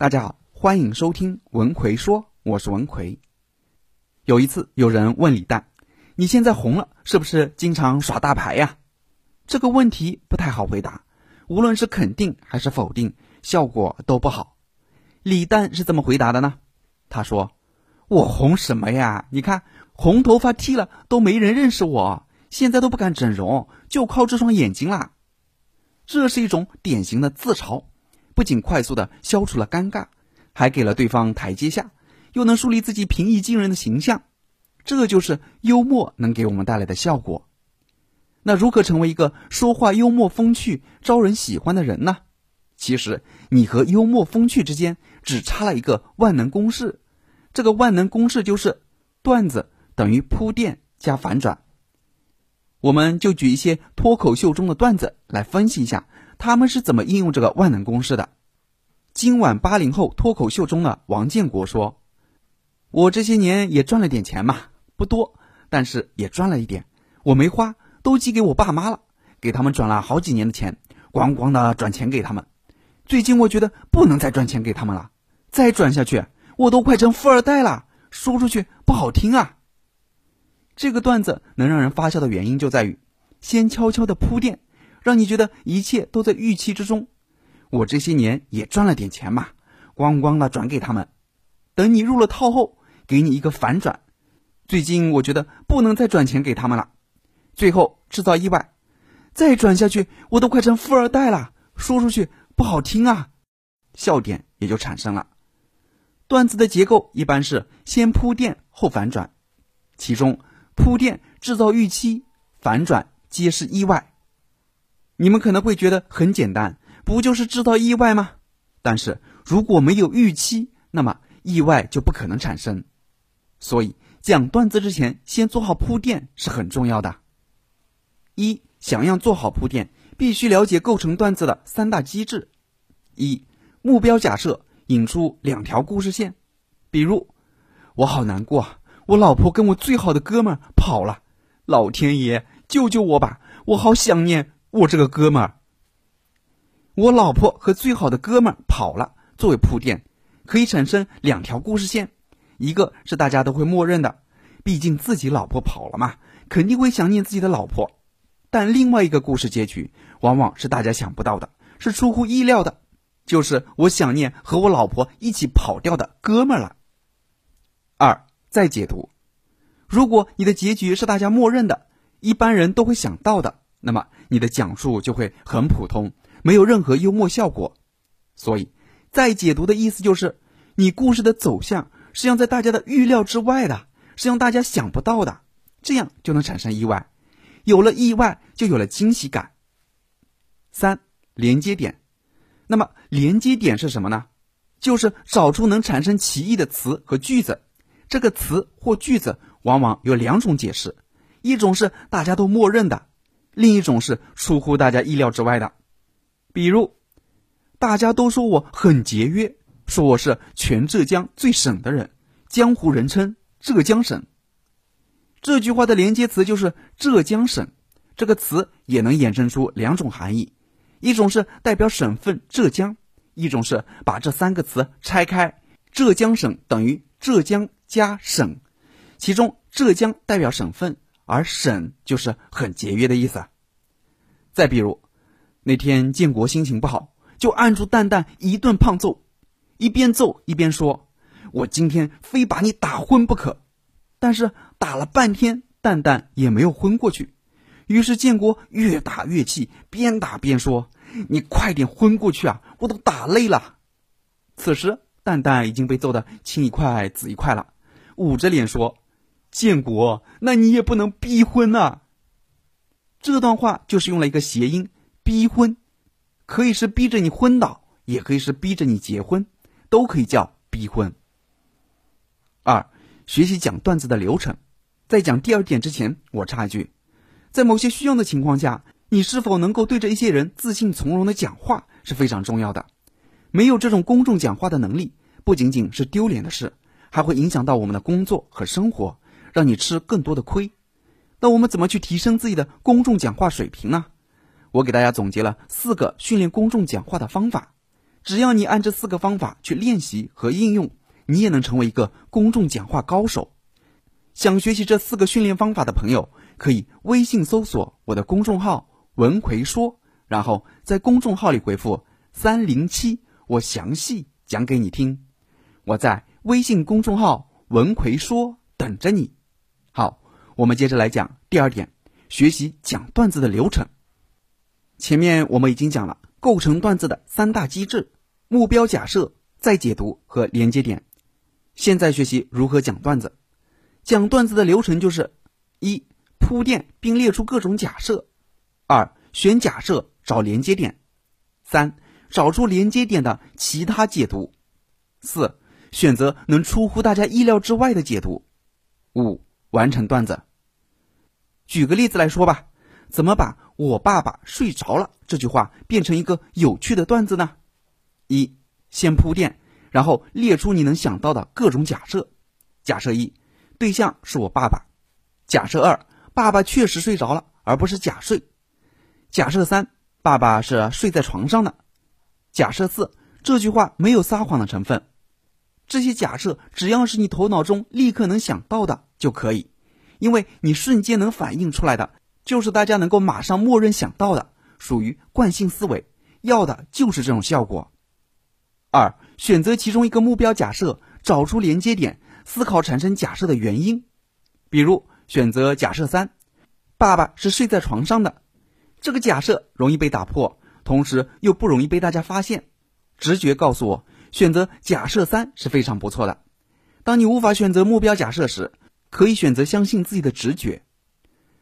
大家好，欢迎收听文奎说，我是文奎。有一次，有人问李诞：“你现在红了，是不是经常耍大牌呀？”这个问题不太好回答，无论是肯定还是否定，效果都不好。李诞是怎么回答的呢？他说：“我红什么呀？你看，红头发剃了都没人认识我，现在都不敢整容，就靠这双眼睛啦。”这是一种典型的自嘲。不仅快速的消除了尴尬，还给了对方台阶下，又能树立自己平易近人的形象，这就是幽默能给我们带来的效果。那如何成为一个说话幽默风趣、招人喜欢的人呢？其实你和幽默风趣之间只差了一个万能公式，这个万能公式就是段子等于铺垫加反转。我们就举一些脱口秀中的段子来分析一下。他们是怎么应用这个万能公式的？今晚八零后脱口秀中的王建国说：“我这些年也赚了点钱嘛，不多，但是也赚了一点。我没花，都寄给我爸妈了，给他们转了好几年的钱，咣咣的转钱给他们。最近我觉得不能再转钱给他们了，再转下去，我都快成富二代了。说出去不好听啊。这个段子能让人发笑的原因就在于，先悄悄的铺垫。”让你觉得一切都在预期之中，我这些年也赚了点钱嘛，咣咣的转给他们。等你入了套后，给你一个反转。最近我觉得不能再转钱给他们了，最后制造意外，再转下去我都快成富二代了。说出去不好听啊，笑点也就产生了。段子的结构一般是先铺垫后反转，其中铺垫制造预期，反转皆是意外。你们可能会觉得很简单，不就是制造意外吗？但是如果没有预期，那么意外就不可能产生。所以讲段子之前，先做好铺垫是很重要的。一想要做好铺垫，必须了解构成段子的三大机制：一目标假设，引出两条故事线。比如，我好难过，我老婆跟我最好的哥们跑了，老天爷救救我吧，我好想念。我这个哥们儿，我老婆和最好的哥们儿跑了。作为铺垫，可以产生两条故事线，一个是大家都会默认的，毕竟自己老婆跑了嘛，肯定会想念自己的老婆。但另外一个故事结局，往往是大家想不到的，是出乎意料的，就是我想念和我老婆一起跑掉的哥们儿了。二再解读，如果你的结局是大家默认的，一般人都会想到的。那么你的讲述就会很普通，没有任何幽默效果。所以，再解读的意思就是，你故事的走向是让在大家的预料之外的，是让大家想不到的，这样就能产生意外。有了意外，就有了惊喜感。三连接点，那么连接点是什么呢？就是找出能产生歧义的词和句子。这个词或句子往往有两种解释，一种是大家都默认的。另一种是出乎大家意料之外的，比如，大家都说我很节约，说我是全浙江最省的人，江湖人称浙江省。这句话的连接词就是浙江省，这个词也能衍生出两种含义，一种是代表省份浙江，一种是把这三个词拆开，浙江省等于浙江加省，其中浙江代表省份。而省就是很节约的意思。再比如，那天建国心情不好，就按住蛋蛋一顿胖揍，一边揍一边说：“我今天非把你打昏不可。”但是打了半天，蛋蛋也没有昏过去。于是建国越打越气，边打边说：“你快点昏过去啊！我都打累了。”此时蛋蛋已经被揍得青一块紫一块了，捂着脸说。建国，那你也不能逼婚呐。这段话就是用了一个谐音“逼婚”，可以是逼着你昏倒，也可以是逼着你结婚，都可以叫逼婚。二、学习讲段子的流程，在讲第二点之前，我插一句：在某些需要的情况下，你是否能够对着一些人自信从容的讲话是非常重要的。没有这种公众讲话的能力，不仅仅是丢脸的事，还会影响到我们的工作和生活。让你吃更多的亏，那我们怎么去提升自己的公众讲话水平呢？我给大家总结了四个训练公众讲话的方法。只要你按这四个方法去练习和应用，你也能成为一个公众讲话高手。想学习这四个训练方法的朋友，可以微信搜索我的公众号“文奎说”，然后在公众号里回复“三零七”，我详细讲给你听。我在微信公众号“文奎说”等着你。我们接着来讲第二点，学习讲段子的流程。前面我们已经讲了构成段子的三大机制：目标假设、再解读和连接点。现在学习如何讲段子。讲段子的流程就是：一、铺垫并列出各种假设；二、选假设找连接点；三、找出连接点的其他解读；四、选择能出乎大家意料之外的解读；五、完成段子。举个例子来说吧，怎么把我爸爸睡着了这句话变成一个有趣的段子呢？一、先铺垫，然后列出你能想到的各种假设。假设一。对象是我爸爸。假设二，爸爸确实睡着了，而不是假睡。假设三，爸爸是睡在床上的。假设四，这句话没有撒谎的成分。这些假设只要是你头脑中立刻能想到的就可以，因为你瞬间能反映出来的，就是大家能够马上默认想到的，属于惯性思维，要的就是这种效果。二，选择其中一个目标假设，找出连接点。思考产生假设的原因，比如选择假设三，爸爸是睡在床上的，这个假设容易被打破，同时又不容易被大家发现。直觉告诉我，选择假设三是非常不错的。当你无法选择目标假设时，可以选择相信自己的直觉。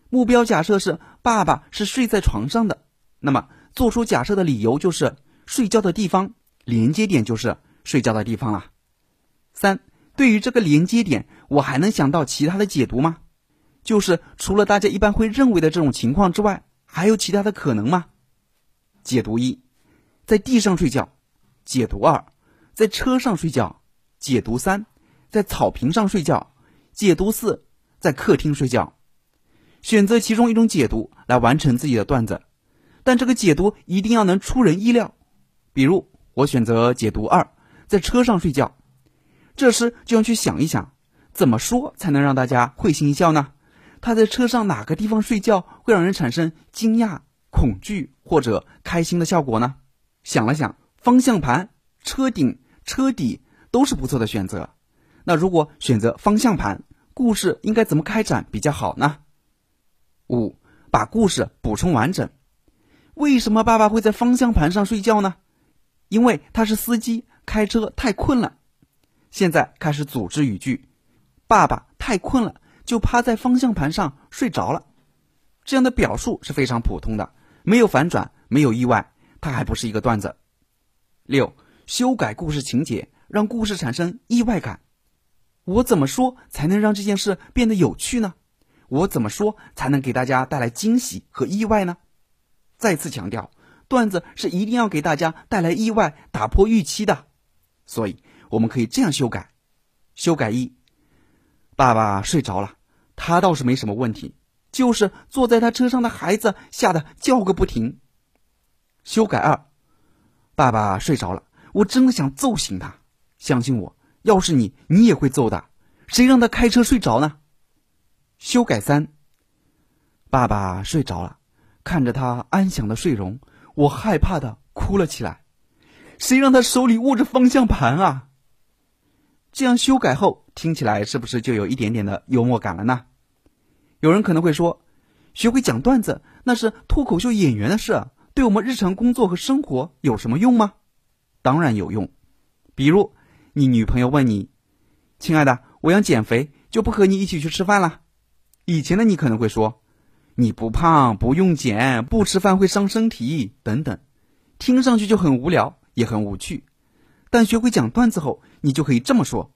目标假设是爸爸是睡在床上的，那么做出假设的理由就是睡觉的地方，连接点就是睡觉的地方了。三。对于这个连接点，我还能想到其他的解读吗？就是除了大家一般会认为的这种情况之外，还有其他的可能吗？解读一，在地上睡觉；解读二，在车上睡觉；解读三，在草坪上睡觉；解读四，在客厅睡觉。选择其中一种解读来完成自己的段子，但这个解读一定要能出人意料。比如，我选择解读二，在车上睡觉。这时就要去想一想，怎么说才能让大家会心一笑呢？他在车上哪个地方睡觉会让人产生惊讶、恐惧或者开心的效果呢？想了想，方向盘、车顶、车底都是不错的选择。那如果选择方向盘，故事应该怎么开展比较好呢？五，把故事补充完整。为什么爸爸会在方向盘上睡觉呢？因为他是司机，开车太困了。现在开始组织语句，爸爸太困了，就趴在方向盘上睡着了。这样的表述是非常普通的，没有反转，没有意外，它还不是一个段子。六，修改故事情节，让故事产生意外感。我怎么说才能让这件事变得有趣呢？我怎么说才能给大家带来惊喜和意外呢？再次强调，段子是一定要给大家带来意外，打破预期的。所以。我们可以这样修改：修改一，爸爸睡着了，他倒是没什么问题，就是坐在他车上的孩子吓得叫个不停。修改二，爸爸睡着了，我真的想揍醒他，相信我，要是你，你也会揍的。谁让他开车睡着呢？修改三，爸爸睡着了，看着他安详的睡容，我害怕的哭了起来。谁让他手里握着方向盘啊？这样修改后听起来是不是就有一点点的幽默感了呢？有人可能会说，学会讲段子那是脱口秀演员的事，对我们日常工作和生活有什么用吗？当然有用。比如你女朋友问你：“亲爱的，我要减肥，就不和你一起去吃饭了。”以前的你可能会说：“你不胖，不用减，不吃饭会伤身体等等。”听上去就很无聊，也很无趣。但学会讲段子后，你就可以这么说：“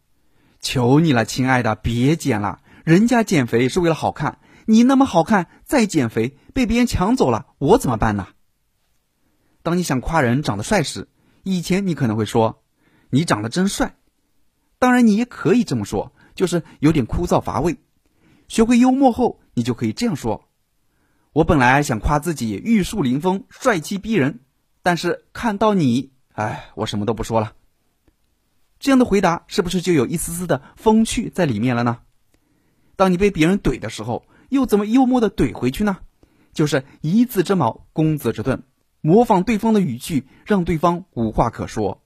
求你了，亲爱的，别减了。人家减肥是为了好看，你那么好看，再减肥被别人抢走了，我怎么办呢？”当你想夸人长得帅时，以前你可能会说：“你长得真帅。”当然，你也可以这么说，就是有点枯燥乏味。学会幽默后，你就可以这样说：“我本来想夸自己玉树临风、帅气逼人，但是看到你，哎，我什么都不说了。这样的回答是不是就有一丝丝的风趣在里面了呢？当你被别人怼的时候，又怎么幽默的怼回去呢？就是一字之矛，攻子之盾，模仿对方的语句，让对方无话可说。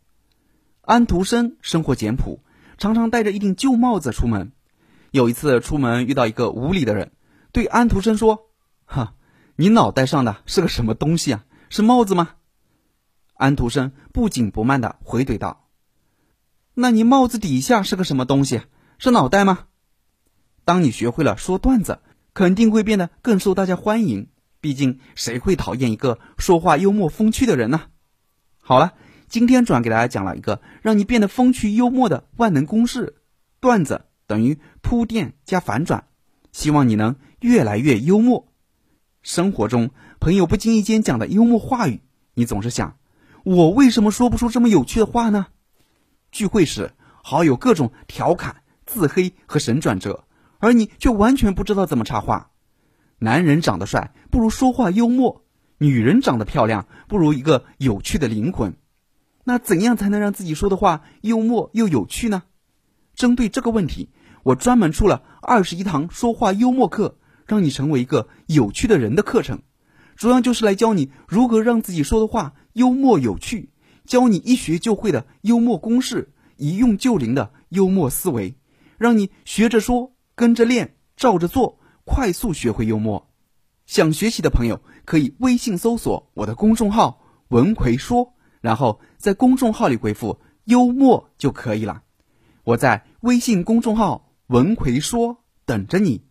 安徒生生活简朴，常常戴着一顶旧帽子出门。有一次出门遇到一个无礼的人，对安徒生说：“哈，你脑袋上的是个什么东西啊？是帽子吗？”安徒生不紧不慢的回怼道：“那你帽子底下是个什么东西？是脑袋吗？”当你学会了说段子，肯定会变得更受大家欢迎。毕竟，谁会讨厌一个说话幽默风趣的人呢？好了，今天主要给大家讲了一个让你变得风趣幽默的万能公式：段子等于铺垫加反转。希望你能越来越幽默。生活中，朋友不经意间讲的幽默话语，你总是想：我为什么说不出这么有趣的话呢？聚会时，好友各种调侃、自黑和神转折，而你却完全不知道怎么插话。男人长得帅不如说话幽默，女人长得漂亮不如一个有趣的灵魂。那怎样才能让自己说的话幽默又有趣呢？针对这个问题，我专门出了二十一堂说话幽默课，让你成为一个有趣的人的课程。主要就是来教你如何让自己说的话幽默有趣，教你一学就会的幽默公式，一用就灵的幽默思维，让你学着说，跟着练，照着做。快速学会幽默，想学习的朋友可以微信搜索我的公众号“文奎说”，然后在公众号里回复“幽默”就可以了。我在微信公众号“文奎说”等着你。